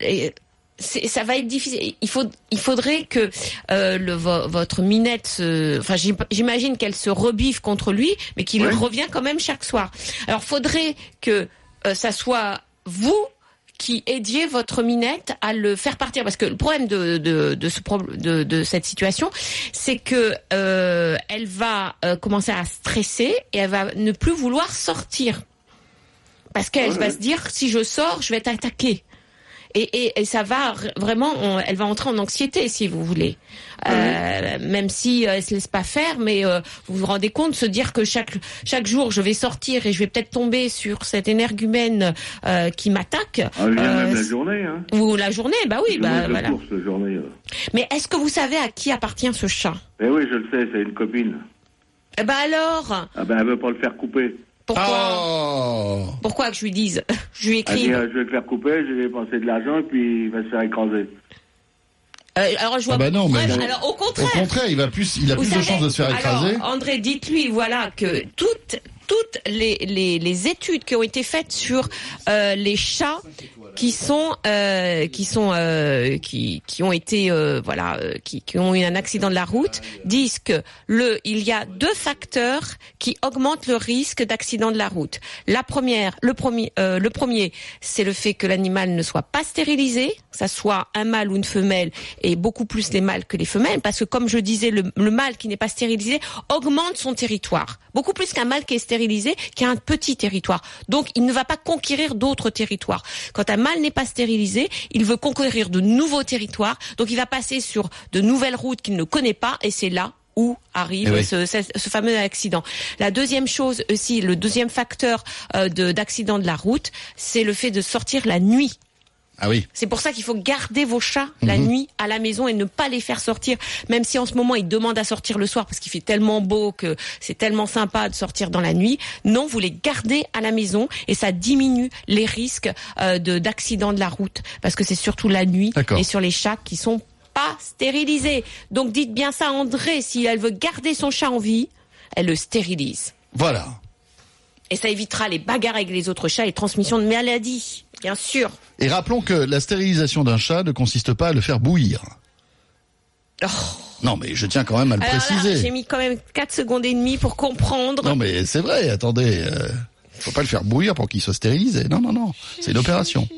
et- ça va être difficile. Il faut, il faudrait que euh, le, vo- votre minette, se- enfin j'im- j'imagine qu'elle se rebiffe contre lui, mais qu'il Ouais. revient quand même chaque soir. Alors faudrait que euh, ça soit vous qui aidiez votre minette à le faire partir parce que le problème de de de, ce de, de cette situation c'est que euh, elle va euh, commencer à stresser et elle va ne plus vouloir sortir parce qu'elle Ouais, va se dire si je sors je vais être attaquée et, et, et ça va vraiment, on- elle va entrer en anxiété si vous voulez, Euh, même si euh, elle se laisse pas faire, mais euh, vous vous rendez compte se dire que chaque chaque jour je vais sortir et je vais peut-être tomber sur cette énergumène euh, qui m'attaque Ah, même la journée, hein. ou la journée, bah oui, bah voilà. course, journée. Mais est-ce que vous savez à qui appartient ce chat? Eh oui, je le sais, c'est une copine. Eh ben alors, Ah ben, elle veut pas le faire couper. Pourquoi Oh Pourquoi que je lui dise Je lui dit, écris. euh, je vais le faire couper, je vais dépenser de l'argent, et puis il va se faire écraser. Euh, alors je vois. Ah bah non, mais- alors au Au contraire. contraire, il va plus, il a Vous plus de chances de se faire écraser. Alors, André, dites-lui voilà que toutes toutes les, les, études qui ont été faites sur euh, les chats qui sont euh, qui sont euh, qui qui ont été voilà qui, qui ont eu un accident de la route disent que le il y a deux facteurs qui augmentent le risque d'accident de la route. La première, le premier, le premier, c'est le fait que l'animal ne soit pas stérilisé, que ça soit un mâle ou une femelle, et beaucoup plus les mâles que les femelles, parce que comme je disais, le, le mâle qui n'est pas stérilisé augmente son territoire, beaucoup plus qu'un mâle qui est stérilisé, qui a un petit territoire. Donc il ne va pas conquérir d'autres territoires. Quand un mâle n'est pas stérilisé, il veut conquérir de nouveaux territoires, donc il va passer sur de nouvelles routes qu'il ne connaît pas, et c'est là où arrive Eh oui. ce, ce- ce fameux accident. La deuxième chose aussi, le deuxième facteur euh, de- d'accident de la route, c'est le fait de sortir la nuit. Ah oui. C'est pour ça qu'il faut garder vos chats la Mhm. nuit à la maison et ne pas les faire sortir, même si en ce moment ils demandent à sortir le soir parce qu'il fait tellement beau que c'est tellement sympa de sortir dans la nuit. Non, vous les gardez à la maison et ça diminue les risques euh, de d'accident de la route parce que c'est surtout la nuit et sur les chats qui sont pas stérilisés. Donc dites bien ça à André, si elle veut garder son chat en vie, elle le stérilise. Voilà. Et ça évitera les bagarres avec les autres chats et transmission de maladies, bien sûr. Et rappelons que la stérilisation d'un chat ne consiste pas à le faire bouillir. Oh. Non, mais je tiens quand même à le Alors préciser. j'ai mis quand même 4 secondes et demie pour comprendre. Non, mais c'est vrai, attendez. Euh, faut pas le faire bouillir pour qu'il soit stérilisé. Non, non, non. C'est une opération.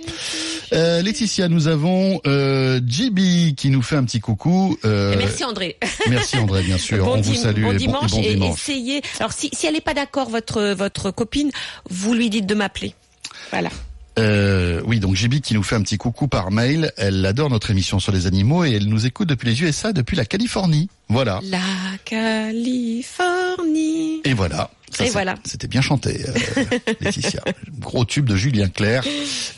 Euh, Laetitia, nous avons euh, JB qui nous fait un petit coucou. Euh, Merci André. merci André, bien sûr. bon On vous salue bon et bon, et dimanche bon et dimanche. essayez. Alors si, si elle n'est pas d'accord votre votre copine, vous lui dites de m'appeler. Voilà. Euh, oui, donc JB qui nous fait un petit coucou par mail. Elle adore notre émission sur les animaux et elle nous écoute depuis les USA, depuis la Californie. Voilà. La Californie. Et voilà. Ça, Et voilà. C'était bien chanté, euh, Laetitia. Gros tube de Julien Clerc.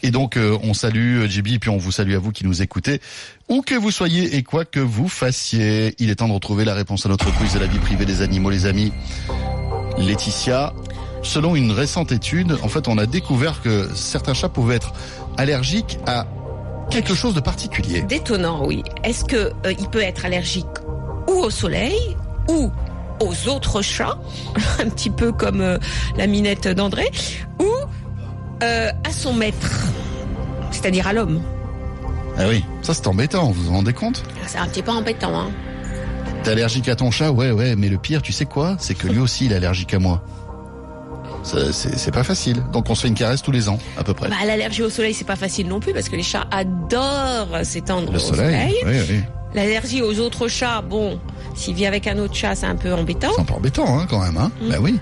Et donc, euh, on salue euh, JB, puis on vous salue à vous qui nous écoutez. Où que vous soyez et quoi que vous fassiez, il est temps de retrouver la réponse à notre quiz de la vie privée des animaux, les amis. Laetitia, selon une récente étude, en fait, on a découvert que certains chats pouvaient être allergiques à quelque chose de particulier. Détonnant, oui. Est-ce que euh, il peut être allergique ou au soleil ou aux autres chats, un petit peu comme euh, la minette d'André, ou euh, à son maître, c'est-à-dire à l'homme? Ah oui, ça c'est embêtant, vous vous rendez compte? C'est un petit peu embêtant, hein. T'es allergique à ton chat? Ouais, ouais, mais le pire, tu sais quoi? C'est que lui aussi, il est allergique à moi. C'est pas facile. Donc on se fait une caresse tous les ans, à peu près. Bah, l'allergie au soleil, c'est pas facile non plus parce que les chats adorent s'étendre Le au soleil, oui, oui. L'allergie aux autres chats, bon, s'il vit avec un autre chat, c'est un peu embêtant. C'est un peu embêtant, hein, quand même, hein Mm. Bah oui.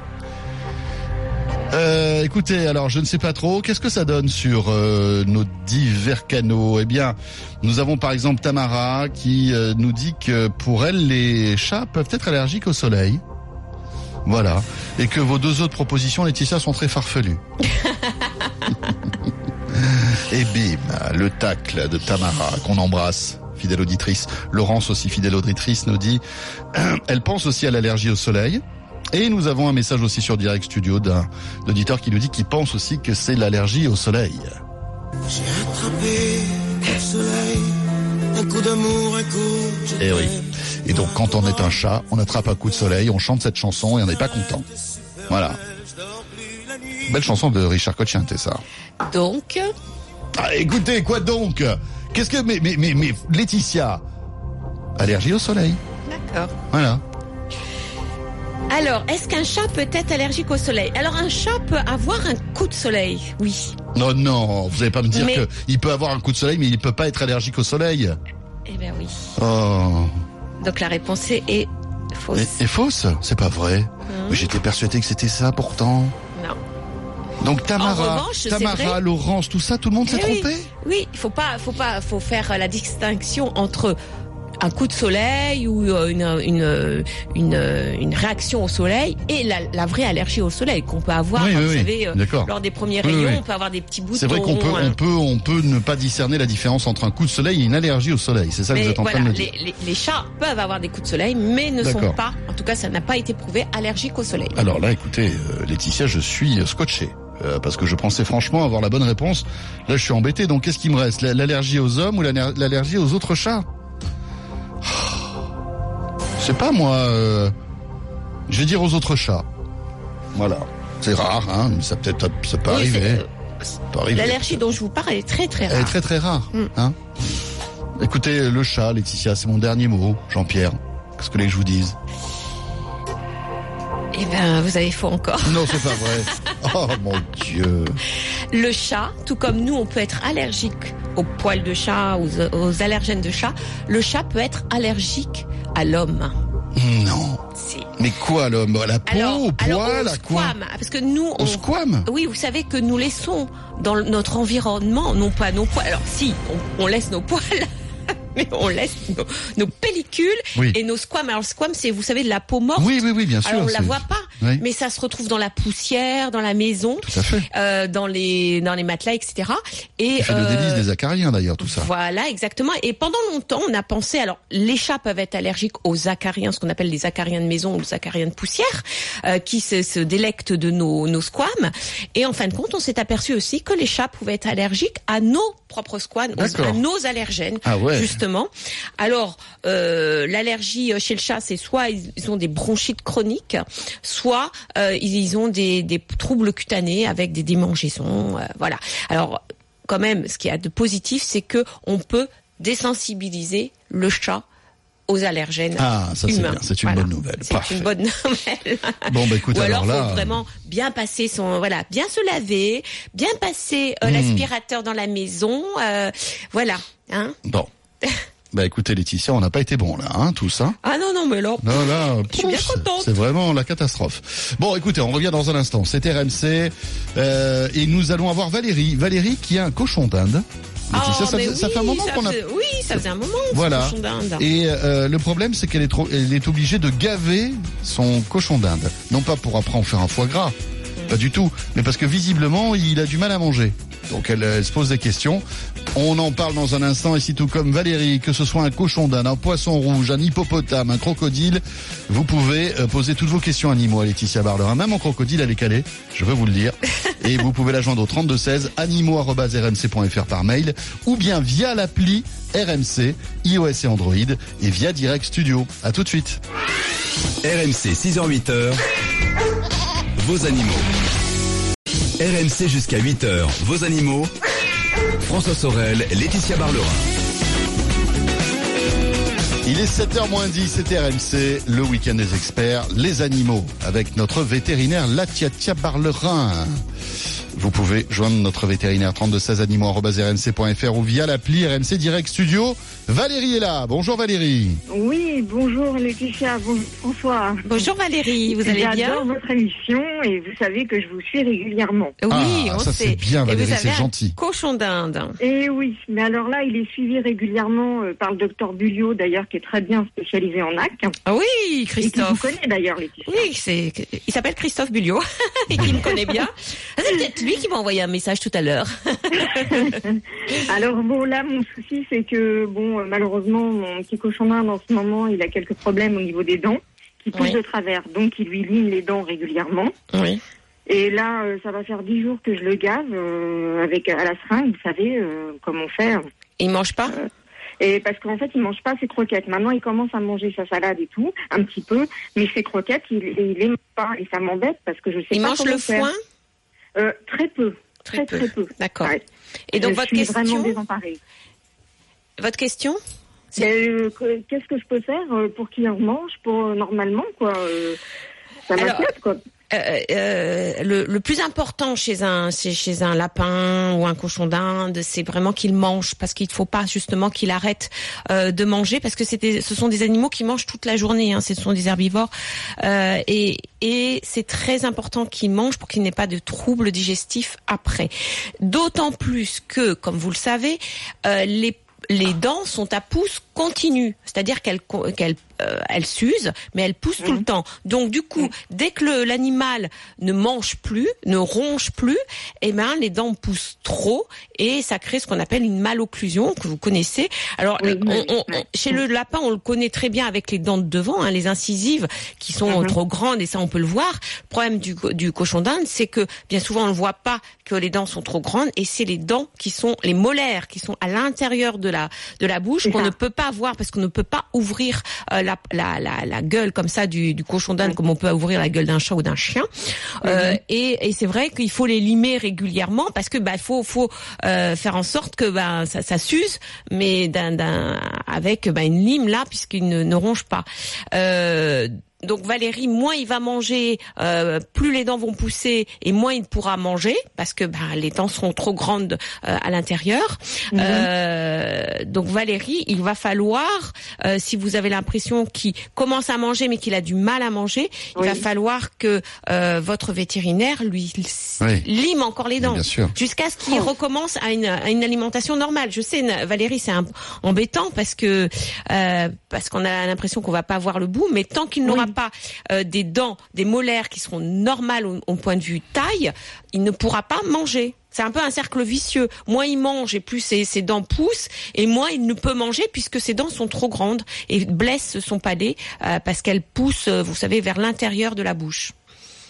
Euh, écoutez, alors je ne sais pas trop, qu'est-ce que ça donne sur euh, nos divers canaux? Eh bien, nous avons par exemple Tamara qui euh, nous dit que pour elle, les chats peuvent être allergiques au soleil. Voilà. Et que vos deux autres propositions, Laetitia, sont très farfelues. Et bim, le tacle de Tamara qu'on embrasse fidèle auditrice. Laurence aussi, fidèle auditrice, nous dit, elle pense aussi à l'allergie au soleil. Et nous avons un message aussi sur Direct Studio d'un auditeur qui nous dit qu'il pense aussi que c'est l'allergie au soleil. J'ai attrapé le soleil, un coup d'amour, un coup. Et Eh oui. Et donc quand on est un chat, on attrape un coup de soleil, on chante cette chanson et on n'est pas content. Voilà. Belle chanson de Richard Cochiante, ça. Donc, Ah, écoutez, quoi donc? Qu'est-ce que... Mais, mais, mais, mais, Laetitia, allergie au soleil. d'accord. Voilà. Alors, est-ce qu'un chat peut être allergique au soleil? Alors, un chat peut avoir un coup de soleil, oui. Non, non, vous allez pas me dire Mais- que il peut avoir un coup de soleil, mais il peut pas être allergique au soleil. Eh bien oui. Oh, Donc la réponse est- fausse. mais est fausse? C'est pas vrai. Mais j'étais persuadé que c'était ça pourtant. Non. Donc Tamara, revanche, Tamara, Laurence, tout ça, tout le monde s'est Eh oui. trompé? Oui, il faut pas, faut pas, faut faire la distinction entre un coup de soleil ou euh, une, une, une, une réaction au soleil et la, la vraie allergie au soleil qu'on peut avoir, Oui, hein, oui, vous savez, euh, lors des premiers rayons, oui. on peut avoir des petits boutons. C'est vrai qu'on peut, hein. on peut, on peut ne pas discerner la différence entre un coup de soleil et une allergie au soleil. C'est ça que vous êtes en voilà, train de me dire. les, les, les chats peuvent avoir des coups de soleil, mais ne sont pas, en tout cas, ça n'a pas été prouvé, allergiques au soleil. Alors là, écoutez, euh, Laetitia, je suis scotché. euh, parce que je pensais franchement avoir la bonne réponse. Là, je suis embêté. Donc, qu'est-ce qui me reste? La- L'allergie aux hommes ou l'allergie aux autres chats? Sais pas, moi. euh, je vais dire aux autres chats. Voilà. C'est rare, hein. mais Ça peut-être, ça peut Oui, arriver. L'allergie dont je vous parle, elle est très très Elle est rare. très très rare. Mm. Hein Écoutez, le chat, Laetitia, c'est mon dernier mot. Jean-Pierre, qu'est-ce que que je vous dise Eh ben, vous avez faux encore. Non, c'est pas vrai. Oh mon Dieu. Le chat, tout comme nous, on peut être allergique aux poils de chat, aux, aux allergènes de chat. Le chat peut être allergique à l'homme. Non. Si. Mais quoi l'homme? La peau, Alors, au alors poil, on à quoi? squame, parce que nous, Au on, squam? Oui, vous savez que nous laissons dans notre environnement, non pas nos poils. Alors si, on, on laisse nos poils. Mais on laisse nos, nos pellicules Oui. et nos squames. Alors le squam, c'est, vous savez, de la peau morte. Oui, oui, oui, bien sûr. Alors on la voit pas, Oui. mais ça se retrouve dans la poussière, dans la maison, Tout à fait. euh, dans les dans les matelas, etc. Et fait le euh, délice des acariens d'ailleurs, tout ça. Voilà, exactement. Et pendant longtemps, on a pensé, alors les chats peuvent être allergiques aux acariens, ce qu'on appelle les acariens de maison ou les acariens de poussière, euh, qui se, se délectent de nos, nos squames. Et en fin de compte, on s'est aperçu aussi que les chats pouvaient être allergiques à nos D'accord. à nos allergènes, Ah ouais. justement. Alors, euh, l'allergie chez le chat, c'est soit ils ont des bronchites chroniques, soit euh, ils ils ont des, des troubles cutanés avec des démangeaisons. euh, voilà. Alors, quand même, ce qu'il y a de positif, c'est que on peut désensibiliser le chat aux allergènes Ah, ça c'est humains. bien, c'est une Voilà. bonne nouvelle. C'est une bonne nouvelle. Bon, bah écoute, Ou alors, alors là. faut vraiment bien passer son, voilà, bien se laver, bien passer Hmm. euh, l'aspirateur dans la maison, euh, voilà, hein. Bon. Bah écoutez Laetitia, on n'a pas été bon là, hein, tout ça. Ah non non, mais alors, Non, là, Je suis bien contente. c'est vraiment la catastrophe. Bon, écoutez, on revient dans un instant. C'est RMC euh, et nous allons avoir Valérie. Valérie qui a un cochon d'Inde. Oh, ça, faisait- fait un moment qu'on a. Oui, ça faisait un moment. Voilà. cochon d'Inde. Et euh, le problème, c'est qu'elle est, trop, elle est obligée de gaver son cochon d'Inde. Non pas pour après en faire un foie gras, pas du tout, mais parce que visiblement, il a du mal à manger. Donc elle, elle se pose des questions. On en parle dans un instant, et si tout comme Valérie, que ce soit un cochon d'Inde, un poisson rouge, un hippopotame, un crocodile, vous pouvez euh, poser toutes vos questions animaux à Laetitia Barlerin. Même en crocodile, elle est calée, je veux vous le dire. Et vous pouvez la joindre au 3216 animaux.rmc.fr par mail ou bien via l'appli RMC, iOS et Android et via Direct Studio. À tout de suite. RMC 6h-8h, vos animaux. RMC jusqu'à 8h, vos animaux. François Sorel, Laetitia Barlerin. Il est 7h moins 10, c'est RMC, le week-end des experts, les animaux, avec notre vétérinaire Latiatia Barlerin. Vous pouvez joindre notre vétérinaire 3216 animaux.rmc.fr ou via l'appli RMC Direct Studio. Valérie est là. Bonjour Valérie. Oui, bonjour Laetitia, bonjour François. Bonjour Valérie, vous allez bien J'adore votre émission et vous savez que je vous suis régulièrement. Oui, Ah, on ça, sait. c'est bien, Valérie, c'est un gentil. Cochon d'Inde. Et oui, mais alors là, il est suivi régulièrement euh, par le docteur Bulliot, d'ailleurs, qui est très bien spécialisé en AC. Ah oui, Et qui vous Christophe. connaît d'ailleurs, Laetitia. Oui, c'est, il s'appelle Christophe Bulliot et qui me connaît bien. Ah, C'est peut-être lui qui m'a envoyé un message tout à l'heure. Alors bon, là, mon souci, c'est que bon, euh, malheureusement, mon petit cochon d'Inde en ce moment, il a quelques problèmes au niveau des dents qui poussent Oui. de travers, donc il lui lime les dents régulièrement. Oui. Et là, euh, ça va faire dix jours que je le gave euh, avec à la seringue, vous savez, euh, comme on fait. Il mange pas? Et parce qu'en fait, il mange pas ses croquettes. Maintenant, il commence à manger sa salade et tout, un petit peu, mais ses croquettes, il, il les mange pas et ça m'embête parce que je sais Il pas mange comment le faire. foin? Euh, Très peu, Très très peu. très peu. D'accord. Ouais. Et donc je votre suis vraiment question désemparée. Votre question Mais, euh, que- Qu'est-ce que je peux faire euh, pour qu'il en mange pour euh, normalement quoi euh, Ça Alors, m'inquiète quoi. Euh, euh, le, plus important chez un chez un lapin ou un cochon d'Inde, c'est vraiment qu'il mange parce qu'il ne faut pas justement qu'il arrête euh, de manger parce que ce sont des animaux qui mangent toute la journée. Hein, ce sont des herbivores et c'est très important qu'il mange pour qu'il n'ait pas de troubles digestifs après. D'autant plus que, comme vous le savez, les les dents sont à pouce continu, c'est-à-dire qu'elles qu'elles euh, elles s'usent, mais elles poussent tout le temps. Donc du coup, dès que l'animal ne mange plus, ne ronge plus, eh ben les dents poussent trop et ça crée ce qu'on appelle une malocclusion que vous connaissez. Alors Oui, on- oui, on- oui. on- chez le lapin, on le connaît très bien avec les dents de devant, hein, les incisives qui sont Mhm. trop grandes et ça on peut le voir. Le problème du, co- du cochon d'Inde, c'est que bien souvent on ne voit pas que les dents sont trop grandes et c'est les dents qui sont les molaires qui sont à l'intérieur de la de la bouche qu'on ne peut pas voir parce qu'on ne peut pas ouvrir euh, la, la, la, la gueule comme ça du, du cochon d'Inde comme on peut ouvrir la gueule d'un chat ou d'un chien. Euh, et et c'est vrai qu'il faut les limer régulièrement parce que bah faut faut euh, faire en sorte que bah ça, ça s'use mais d'un d'un avec bah, une lime là puisqu'il ne, ne ronge pas. Euh, donc Valérie, moins il va manger, euh, plus les dents vont pousser et moins il pourra manger parce que bah, les dents seront trop grandes euh, à l'intérieur. Euh, donc Valérie, il va falloir, euh, si vous avez l'impression qu'il commence à manger mais qu'il a du mal à manger, il Oui. va falloir que euh, votre vétérinaire lui Oui. lime encore les dents jusqu'à ce qu'il recommence à une, à une alimentation normale. Je sais, Valérie, c'est embêtant parce que euh, parce qu'on a l'impression qu'on va pas voir le bout, mais tant qu'il n'aura pas euh, des dents, des molaires qui seront normales au, point de vue taille, il ne pourra pas manger. C'est un peu un cercle vicieux. Moins il mange et plus ses, ses dents poussent, et moins il ne peut manger puisque ses dents sont trop grandes et blessent son palais euh, parce qu'elles poussent, euh, vous savez, vers l'intérieur de la bouche.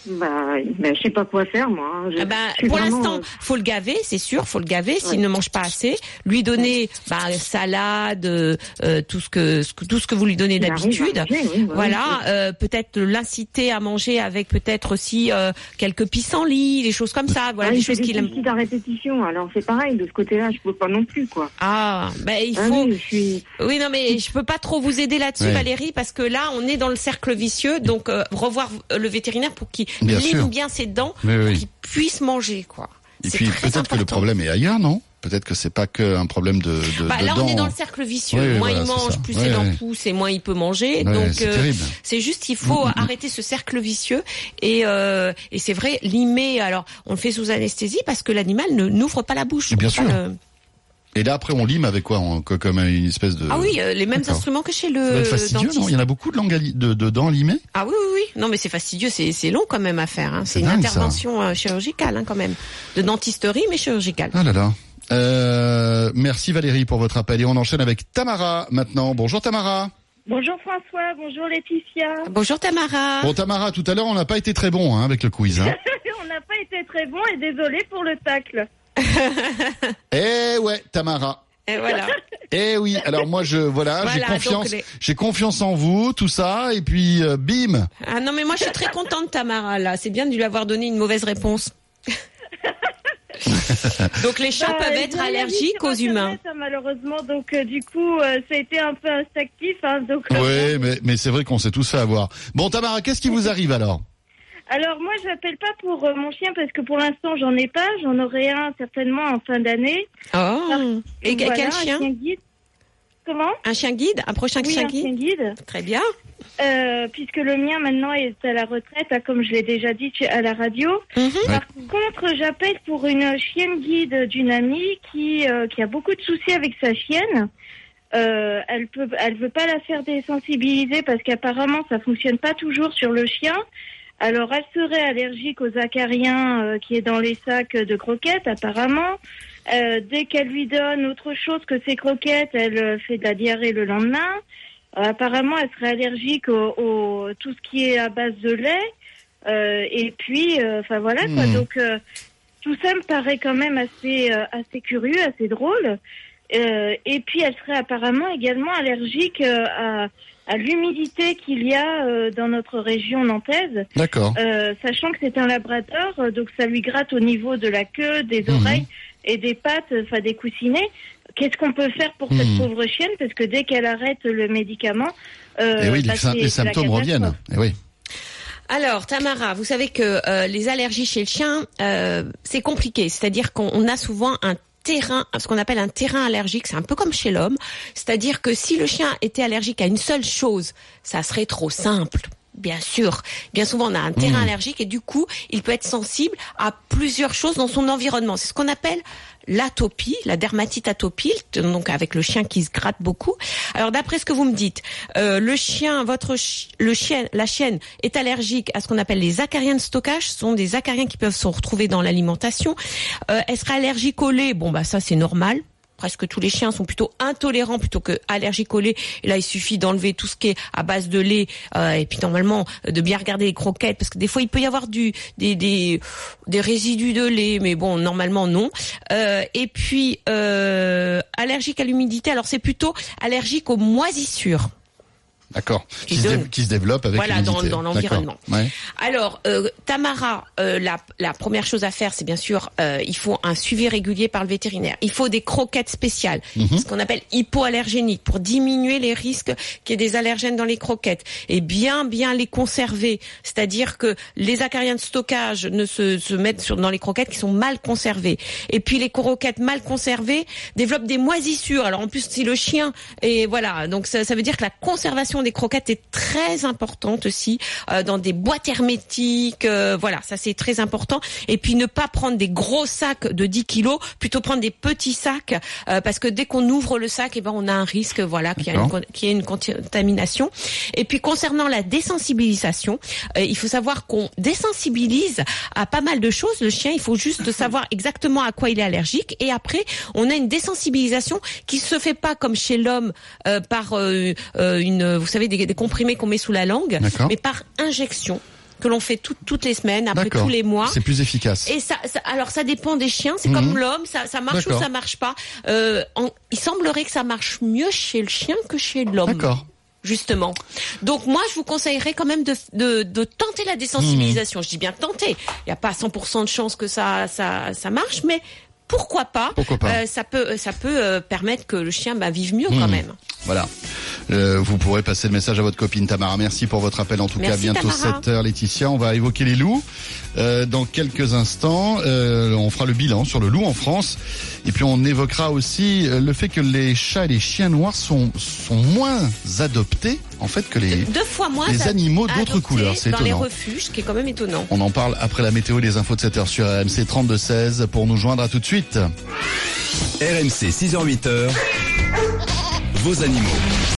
Bah, ben, je sais pas quoi faire moi. hein. Je- Ah bah, je suis pour vraiment, l'instant, euh, faut le gaver, c'est sûr, faut le gaver s'il Ouais. ne mange pas assez. Lui donner bah, salade, euh, euh, tout ce que, tout ce que vous lui donnez d'habitude. manger, oui, oui, Voilà, oui. euh, peut-être l'inciter à manger avec peut-être aussi euh, quelques pissenlits, des choses comme ça. Voilà, Ah, des choses qu'il aime. à répétition, alors c'est pareil, de ce côté-là, je peux pas non plus, quoi. Ah, ben il Ah faut. oui, je suis... Oui, non, mais je peux pas trop vous aider là-dessus, Ouais. Valérie, parce que là, on est dans le cercle vicieux. Donc, euh, revoir le vétérinaire pour qu'il Bien sûr. bien ses dents, Oui, pour qu'il puisse manger, quoi. Et puis peut-être que le problème est ailleurs, non? Peut-être que c'est pas qu'un problème de, de, Bah, de là, on est dents. dans le cercle vicieux. Oui, moins voilà, il mange, plus ses dents poussent et moins il peut manger. Ouais, Donc, c'est euh, c'est juste qu'il faut arrêter ce cercle vicieux. Et, euh, et c'est vrai, limer, alors, on le fait sous anesthésie parce que l'animal ne n'ouvre pas la bouche. Bien sûr. le- Et là après on lime avec quoi On- Comme une espèce de. Ah oui, euh, les mêmes D'accord. instruments que chez le fastidieux, dentiste. non? Il y en a beaucoup de, langues li- de, de dents limées? Ah oui, oui, oui. Non, mais c'est fastidieux, c'est c'est long quand même à faire. Hein. C'est C'est une dingue, intervention euh, chirurgicale hein, quand même. De dentisterie, mais chirurgicale. Ah là là. Euh, merci Valérie pour votre appel et on enchaîne avec Tamara maintenant. Bonjour Tamara. Bonjour François, bonjour Laetitia. Bonjour Tamara. Bon Tamara, tout à l'heure on n'a pas été très bon hein, avec le quiz. Hein. On n'a pas été très bon et désolé pour le tacle. Eh ouais Tamara. Et voilà. Eh oui, alors moi je voilà, j'ai confiance, les- j'ai confiance en vous, tout ça, et puis euh, bim. Ah non, mais moi je suis très contente, Tamara, là. C'est bien de lui avoir donné une mauvaise réponse. Donc les chats Bah, peuvent être allergiques aux humains. Internet, hein, malheureusement, donc euh, du coup, euh, ça a été un peu instinctif. Hein, donc, euh, Oui, mais mais c'est vrai qu'on s'est tous fait avoir. Bon Tamara, qu'est-ce qui vous arrive alors? Alors moi, je n'appelle pas pour euh, mon chien parce que pour l'instant, j'en ai pas. J'en aurai un certainement en fin d'année. Oh. Et Voilà, quel un chien guide. Comment? Un chien guide Un prochain Oui, chien un chien guide guide. Très bien. Euh, puisque le mien maintenant est à la retraite, hein, comme je l'ai déjà dit à la radio. Mhm. Par contre, j'appelle pour une chienne guide d'une amie qui, euh, qui a beaucoup de soucis avec sa chienne. Euh, elle peut, elle veut pas la faire désensibiliser parce qu'apparemment ça fonctionne pas toujours sur le chien. Alors elle serait allergique aux acariens euh, qui est dans les sacs de croquettes apparemment. Euh, dès qu'elle lui donne autre chose que ses croquettes, elle euh, fait de la diarrhée le lendemain. Apparemment, elle serait allergique au, au- tout ce qui est à base de lait. Et puis, enfin voilà quoi. Hmm. Donc tout ça me paraît quand même assez assez curieux, assez drôle. Et puis, elle serait apparemment également allergique à, à l'humidité qu'il y a euh, dans notre région nantaise. D'accord. Euh, sachant que c'est un labrador, euh, donc ça lui gratte au niveau de la queue, des Mhm. oreilles et des pattes, enfin des coussinets. Qu'est-ce qu'on peut faire pour Mhm. cette pauvre chienne? Parce que dès qu'elle arrête le médicament, euh, Et oui, bah, les, c'est- les symptômes reviennent. catastrophe. Eh oui. Alors, Tamara, vous savez que euh, les allergies chez le chien, euh, c'est compliqué. C'est-à-dire qu'on on a souvent un terrain, ce qu'on appelle un terrain allergique, c'est un peu comme chez l'homme. C'est-à-dire que si le chien était allergique à une seule chose, ça serait trop simple. Bien sûr. Bien souvent, on a un terrain allergique et du coup, il peut être sensible à plusieurs choses dans son environnement. C'est ce qu'on appelle l'atopie, la dermatite atopie, donc avec le chien qui se gratte beaucoup. Alors d'après ce que vous me dites, euh, le chien, votre le chien, la chienne est allergique à ce qu'on appelle les acariens de stockage. Ce sont des acariens qui peuvent se retrouver dans l'alimentation. Euh, elle sera allergique au lait. Bon bah ça c'est normal. Presque tous les chiens sont plutôt intolérants plutôt que allergiques au lait. Et là, il suffit d'enlever tout ce qui est à base de lait euh, et puis normalement de bien regarder les croquettes parce que des fois il peut y avoir du des des, des résidus de lait, mais bon normalement non. Euh, et puis euh, allergique à l'humidité. Alors c'est plutôt allergique aux moisissures. D'accord. Qui Qui, se développe avec Voilà, dans- dans l'environnement. Ouais. Alors, euh, Tamara, euh, la, la première chose à faire, c'est bien sûr, euh, il faut un suivi régulier par le vétérinaire. Il faut des croquettes spéciales, Mhm. ce qu'on appelle hypoallergéniques, pour diminuer les risques qu'il y ait des allergènes dans les croquettes et bien bien les conserver. C'est-à-dire que les acariens de stockage ne se, se mettent sur, dans les croquettes qui sont mal conservées. Et puis les croquettes mal conservées développent des moisissures. Alors en plus, si le chien et voilà, donc ça, ça veut dire que la conservation des croquettes est très importante aussi euh, dans des boîtes hermétiques. euh, voilà, ça c'est très important. Et puis ne pas prendre des gros sacs de 10 kilos, plutôt prendre des petits sacs euh, parce que dès qu'on ouvre le sac, et ben on a un risque, voilà, qu'il y, y ait une contamination. Et puis concernant la désensibilisation, euh, il faut savoir qu'on désensibilise à pas mal de choses. Le chien, il faut juste savoir exactement à quoi il est allergique. Et après, on a une désensibilisation qui se fait pas comme chez l'homme euh, par euh, euh, une, vous savez, des, des comprimés qu'on met sous la langue, mais par injection que l'on fait tout- toutes les semaines, après tous les mois. C'est plus efficace. Et ça, ça- alors ça dépend des chiens. C'est Mhm. comme l'homme, ça, ça marche ou ça marche pas. Euh, en- il semblerait que ça marche mieux chez le chien que chez l'homme. D'accord. Justement. Donc moi, je vous conseillerais quand même de, de, de tenter la désensibilisation. Mhm. Je dis bien tenter. Il n'y a pas 100% de chance que ça, ça, ça marche, mais pourquoi pas Pourquoi pas. Euh, Ça peut, ça peut euh, permettre que le chien bah, vive mieux quand Mhm. même. Voilà. Euh, vous pourrez passer le message à votre copine Tamara. Merci pour votre appel. En tout cas, Merci, bientôt Tamara. 7 heures, Laetitia. On va évoquer les loups. Euh, dans quelques instants, euh, on fera le bilan sur le loup en France. Et puis, on évoquera aussi euh, le fait que les chats et les chiens noirs sont, sont moins adoptés, en fait, que les... Deux fois moins les animaux d'autres couleurs, c'est dans les étonnant. refuges, ce qui est quand même étonnant. On en parle après la météo et les infos de 7 heures sur RMC 32-16 pour nous joindre à tout de suite. RMC 6h-8h, vos animaux.